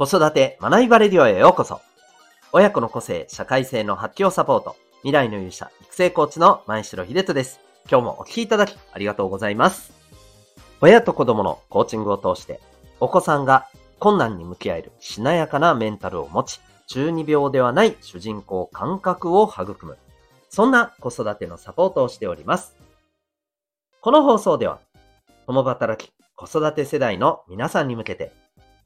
子育て学びバレディオへようこそ。親子の個性、社会性の発揮をサポート。未来の勇者、育成コーチの前城秀人です。今日もお聴きいただきありがとうございます。親と子供のコーチングを通して、お子さんが困難に向き合えるしなやかなメンタルを持ち、中二病ではない主人公感覚を育む。そんな子育てのサポートをしております。この放送では、共働き、子育て世代の皆さんに向けて、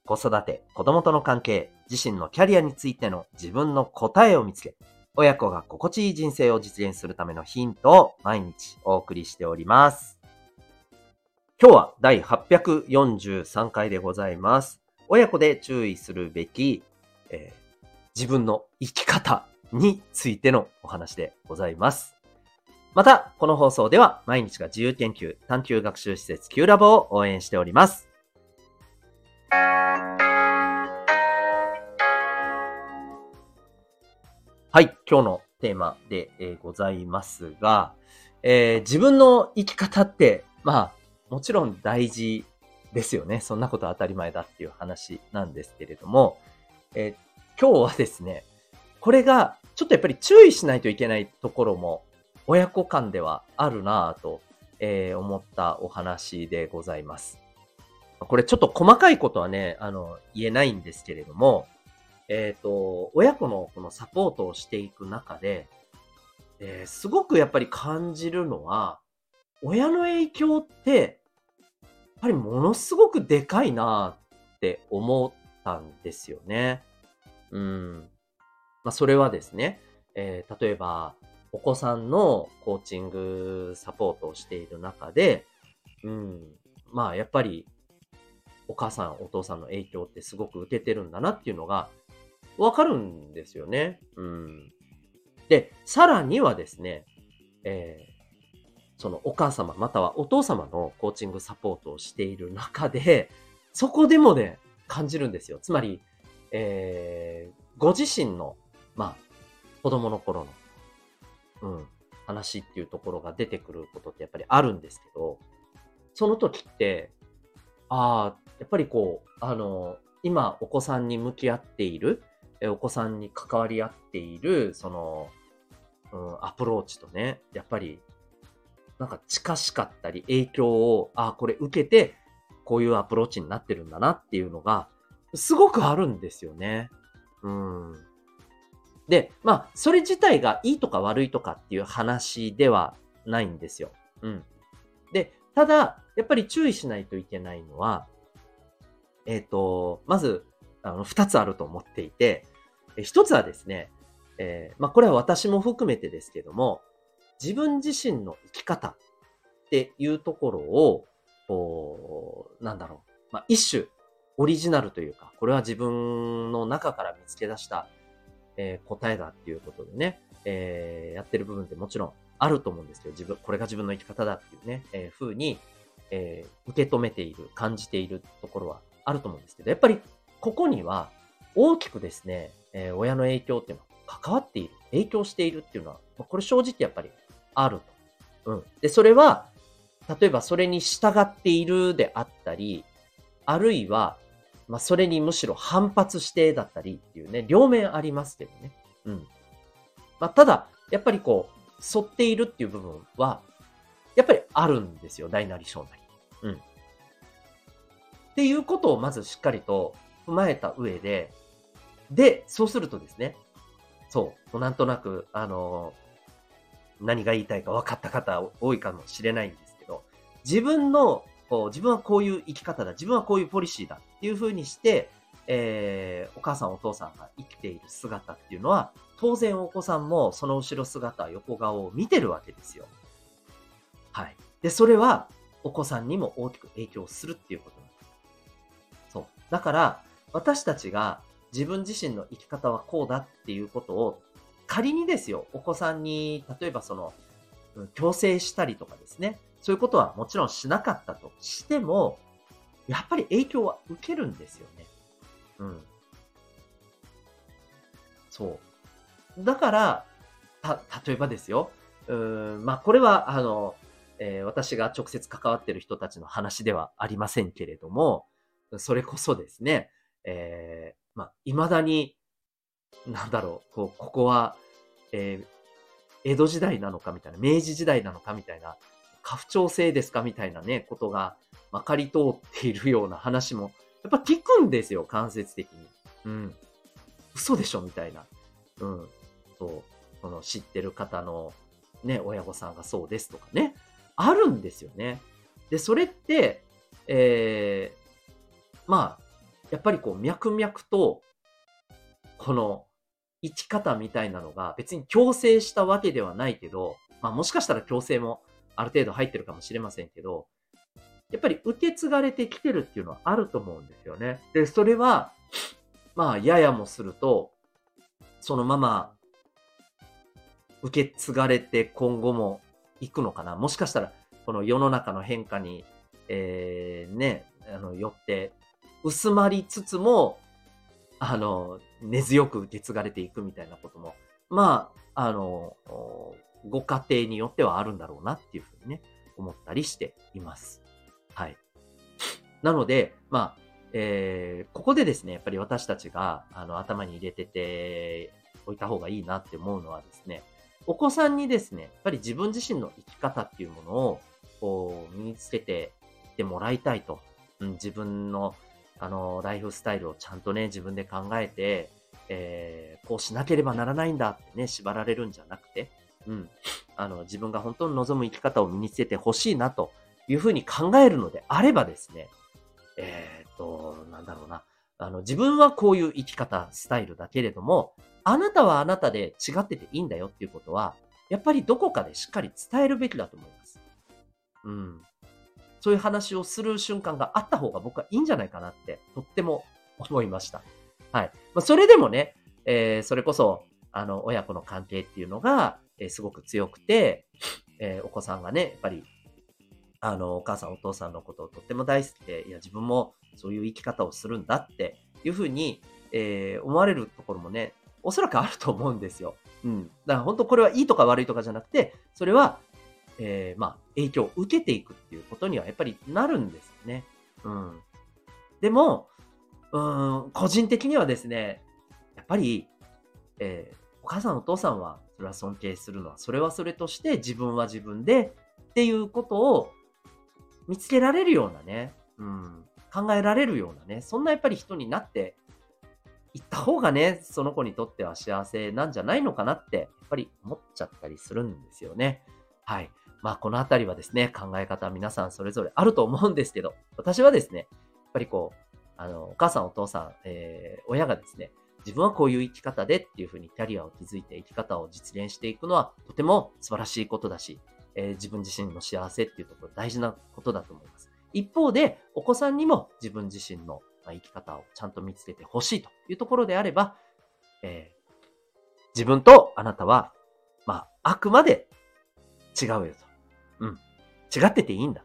子育て、子供との関係、自身のキャリアについての自分の答えを見つけ、親子が心地いい人生を実現するためのヒントを毎日お送りしております。今日は第843回でございます。親子で注意するべき、えー、自分の生き方についてのお話でございます。また、この放送では毎日が自由研究探究学習施設 Q ラボを応援しております。はい、今日のテーマで、え、ございますが、えー、自分の生き方って、まあ、もちろん大事ですよね。そんなこと当たり前だっていう話なんですけれども、えー、今日はですね、これがちょっとやっぱり注意しないといけないところも親子間ではあるなぁと、えー、思ったお話でございます。これちょっと細かいことはね、あの、言えないんですけれども、えっ、ー、と、親子のこのサポートをしていく中で、えー、すごくやっぱり感じるのは、親の影響って、やっぱりものすごくでかいなって思ったんですよね。うん。まあ、それはですね、えー、例えば、お子さんのコーチングサポートをしている中で、うん、まあやっぱりお母さん、お父さんの影響ってすごく受けてるんだなっていうのがわかるんですよね。うん。で、さらにはですね、えー、そのお母様またはお父様のコーチングサポートをしている中で、そこでもね、感じるんですよ。つまり、えー、ご自身の、まあ、子供の頃の、うん、話っていうところが出てくることってやっぱりあるんですけど、その時って、ああ、やっぱりこう、あの、今お子さんに向き合っている、お子さんに関わり合っている、その、うん、アプローチとね、やっぱり、なんか近しかったり、影響を、ああ、これ受けて、こういうアプローチになってるんだなっていうのが、すごくあるんですよね。うん。で、まあ、それ自体がいいとか悪いとかっていう話ではないんですよ。うん。で、ただ、やっぱり注意しないといけないのは、えっ、ー、と、まず、あの、二つあると思っていて、一つはですね、えー、まあ、これは私も含めてですけども、自分自身の生き方っていうところを、こう、なんだろう、まあ、一種、オリジナルというか、これは自分の中から見つけ出した、えー、答えだっていうことでね、えー、やってる部分ってもちろんあると思うんですけど、自分、これが自分の生き方だっていうね、えー、風に、えー、受け止めている、感じているところはあると思うんですけど、やっぱりここには大きくですね、えー、親の影響っていうのは関わっている、影響しているっていうのは、これ正直やっぱりあると。うん。で、それは、例えばそれに従っているであったり、あるいは、まあ、それにむしろ反発してだったりっていうね、両面ありますけどね。うん。まあ、ただ、やっぱりこう、沿っているっていう部分は、やっぱりあるんですよ。大なり小なり。うん。っていうことをまずしっかりと踏まえた上で、で、そうするとですね、そう、なんとなく、あの、何が言いたいか分かった方多いかもしれないんですけど、自分の、こう、自分はこういう生き方だ、自分はこういうポリシーだっていうふうにして、えー、お母さんお父さんが生きている姿っていうのは、当然お子さんもその後ろ姿、横顔を見てるわけですよ。はい。で、それはお子さんにも大きく影響するっていうことなんです。そう。だから、私たちが自分自身の生き方はこうだっていうことを、仮にですよ、お子さんに、例えばその、強制したりとかですね、そういうことはもちろんしなかったとしても、やっぱり影響は受けるんですよね。うん。そう。だから、た、例えばですよ。うん、まあ、これは、あの、えー、私が直接関わってる人たちの話ではありませんけれども、それこそですね、えまあ、未だに、なんだろう、こう、ここは、えー、江戸時代なのかみたいな、明治時代なのかみたいな、家父長制ですかみたいなね、ことがまかり通っているような話も、やっぱ聞くんですよ、間接的に。うん。嘘でしょみたいな。うん。そう。その知ってる方のね、親御さんがそうですとかね。あるんですよね。で、それって、えー、まあ、やっぱりこう、脈々と、この、生き方みたいなのが別に強制したわけではないけど、まあもしかしたら強制もある程度入ってるかもしれませんけど、やっぱり受け継がれてきてるっていうのはあると思うんですよね。で、それは、まあ、ややもすると、そのまま、受け継がれて今後も行くのかな。もしかしたら、この世の中の変化に、えー、ね、あの、よって、薄まりつつも、あの、根強く受け継がれていくみたいなことも、まあ、あの、ご家庭によってはあるんだろうなっていうふうにね、思ったりしています。はい。なので、まあ、えー、ここでですね、やっぱり私たちが、あの、頭に入れてておいた方がいいなって思うのはですね、お子さんにですね、やっぱり自分自身の生き方っていうものを、こう、身につけていってもらいたいと。うん、自分の、あの、ライフスタイルをちゃんとね、自分で考えて、えー、こうしなければならないんだってね、縛られるんじゃなくて、うん、あの、自分が本当に望む生き方を身につけてほしいなというふうに考えるのであればですね、えっ、と、なんだろうな。あの、自分はこういう生き方、スタイルだけれども、あなたはあなたで違ってていいんだよっていうことは、やっぱりどこかでしっかり伝えるべきだと思います。うん。そういう話をする瞬間があった方が僕はいいんじゃないかなって、とっても思いました。はい。まあ、それでもね、えー、それこそ、あの、親子の関係っていうのが、えー、すごく強くて、えー、お子さんがね、やっぱりあの、お母さんお父さんのことをとっても大好きで、いや、自分もそういう生き方をするんだっていうふうに、え、思われるところもね、おそらくあると思うんですよ。うん。だから本当これはいいとか悪いとかじゃなくて、それは、えー、まあ、影響を受けていくっていうことにはやっぱりなるんですよね。うん。でも、うん、個人的にはですね、やっぱり、えー、お母さんお父さんは、それは尊敬するのは、それはそれとして自分は自分でっていうことを見つけられるようなね、うん、考えられるようなね、そんなやっぱり人になっていった方がね、その子にとっては幸せなんじゃないのかなって、やっぱり思っちゃったりするんですよね。はい。まあ、このあたりはですね、考え方は皆さんそれぞれあると思うんですけど、私はですね、やっぱりこう、あの、お母さんお父さん、えー、親がですね、自分はこういう生き方でっていうふうにキャリアを築いて生き方を実現していくのはとても素晴らしいことだし、えー、自分自身の幸せっていうところ大事なことだと思います。一方で、お子さんにも自分自身の生き方をちゃんと見つけてほしいというところであれば、えー、自分とあなたは、まあ、あくまで違うよと。うん。違ってていいんだ。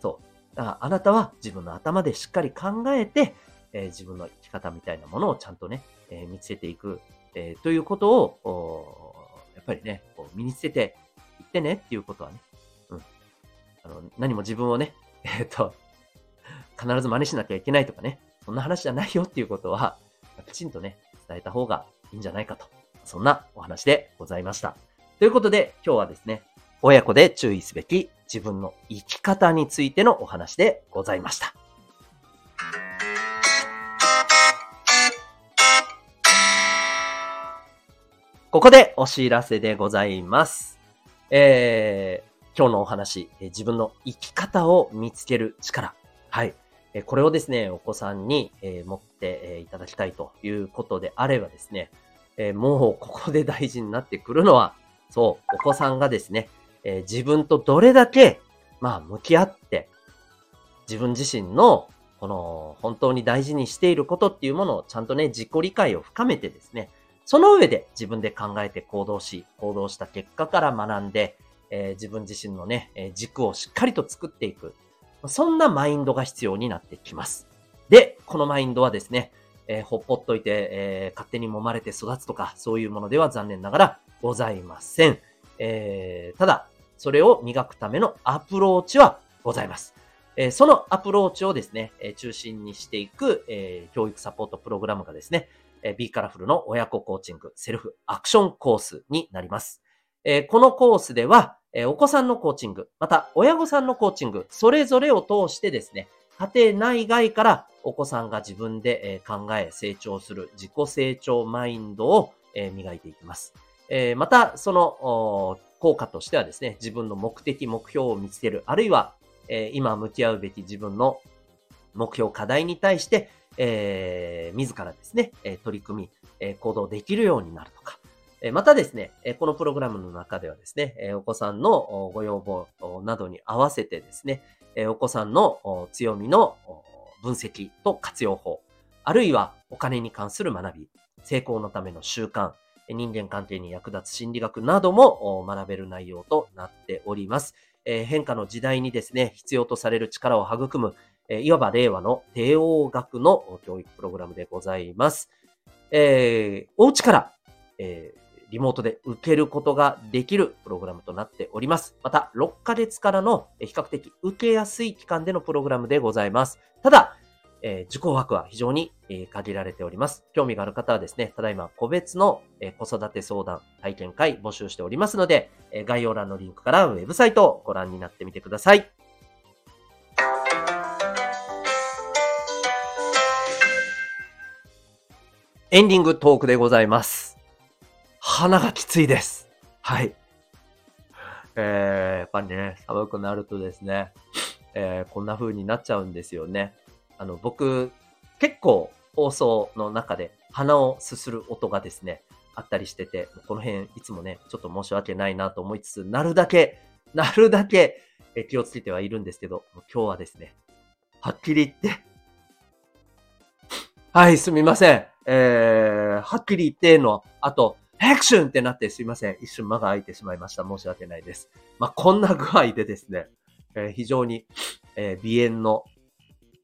そう。だからあなたは自分の頭でしっかり考えて、えー、自分の生き方みたいなものをちゃんとね、えー、見つけていく、えー、ということを、やっぱりね、こう身につけていってねっていうことはね、うん。あの、何も自分をね、えっ、と、必ず真似しなきゃいけないとかね、そんな話じゃないよっていうことは、きちんとね、伝えた方がいいんじゃないかと。そんなお話でございました。ということで、今日はですね、親子で注意すべき自分の生き方についてのお話でございました。ここでお知らせでございます。えー、今日のお話、自分の生き方を見つける力。はい。これをですね、お子さんに、持って、いただきたいということであればですね、もうここで大事になってくるのは、そう、お子さんがですね、え自分とどれだけ、まあ、向き合って、自分自身の、この、本当に大事にしていることっていうものをちゃんとね、自己理解を深めてですね、その上で自分で考えて行動し、行動した結果から学んで、えー、自分自身のね、え軸をしっかりと作っていく。そんなマインドが必要になってきます。で、このマインドはですね、えー、ほっぽっといて、えー、勝手に揉まれて育つとか、そういうものでは残念ながらございません。えー、ただ、それを磨くためのアプローチはございます。えそのアプローチをですね、え中心にしていく、え教育サポートプログラムがですね、え B カラフルの親子コーチングセルフアクションコースになります。えこのコースでは、えお子さんのコーチング、また親御さんのコーチング、それぞれを通してですね、家庭内外からお子さんが自分で考え成長する自己成長マインドを磨いていきます。えまた、その効果としてはですね、自分の目的、目標を見つける、あるいはえ今向き合うべき自分の目標、課題に対して、えー、自らですね、え取り組み、え行動できるようになるとか、えまたですね、えこのプログラムの中ではですね、えお子さんのご要望などに合わせてですね、えお子さんの強みの分析と活用法、あるいはお金に関する学び、成功のための習慣、人間関係に役立つ心理学なども学べる内容となっております。え変化の時代にですね、必要とされる力を育むえ、いわば令和の帝王学の教育プログラムでございます。えー、お家から、えリモートで受けることができるプログラムとなっております。また、6ヶ月からの比較的受けやすい期間でのプログラムでございます。ただ、えー、受講枠は非常に、えー、限られております。興味がある方はですね、ただいま個別の、えー、子育て相談体験会募集しておりますので、え概要欄のリンクからウェブサイトをご覧になってみてください。エンディングトークでございます。鼻がきついです。はい。えー、やっぱりね、寒くなるとですね、えー、こんな風になっちゃうんですよね。あの、僕、結構放送の中で鼻をすする音がですね、あったりしてて、この辺いつもね、ちょっと申し訳ないなと思いつつ、なるだけ、なるだけ気をつけてはいるんですけど、今日はですね、はっきり言って、はい、すみません。えー、はっきり言っての、あと、アクションってなってすいません。一瞬間が空いてしまいました。申し訳ないです。まあ、こんな具合でですね、えー、非常に、えー、鼻炎の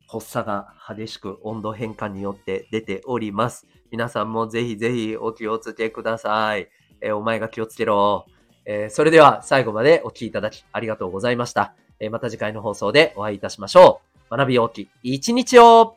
発作が激しく温度変化によって出ております。皆さんもぜひぜひお気をつけください。えー、お前が気をつけろ。えそれでは最後までお聴きいただきありがとうございました。えまた次回の放送でお会いいたしましょう。学び大きい一日を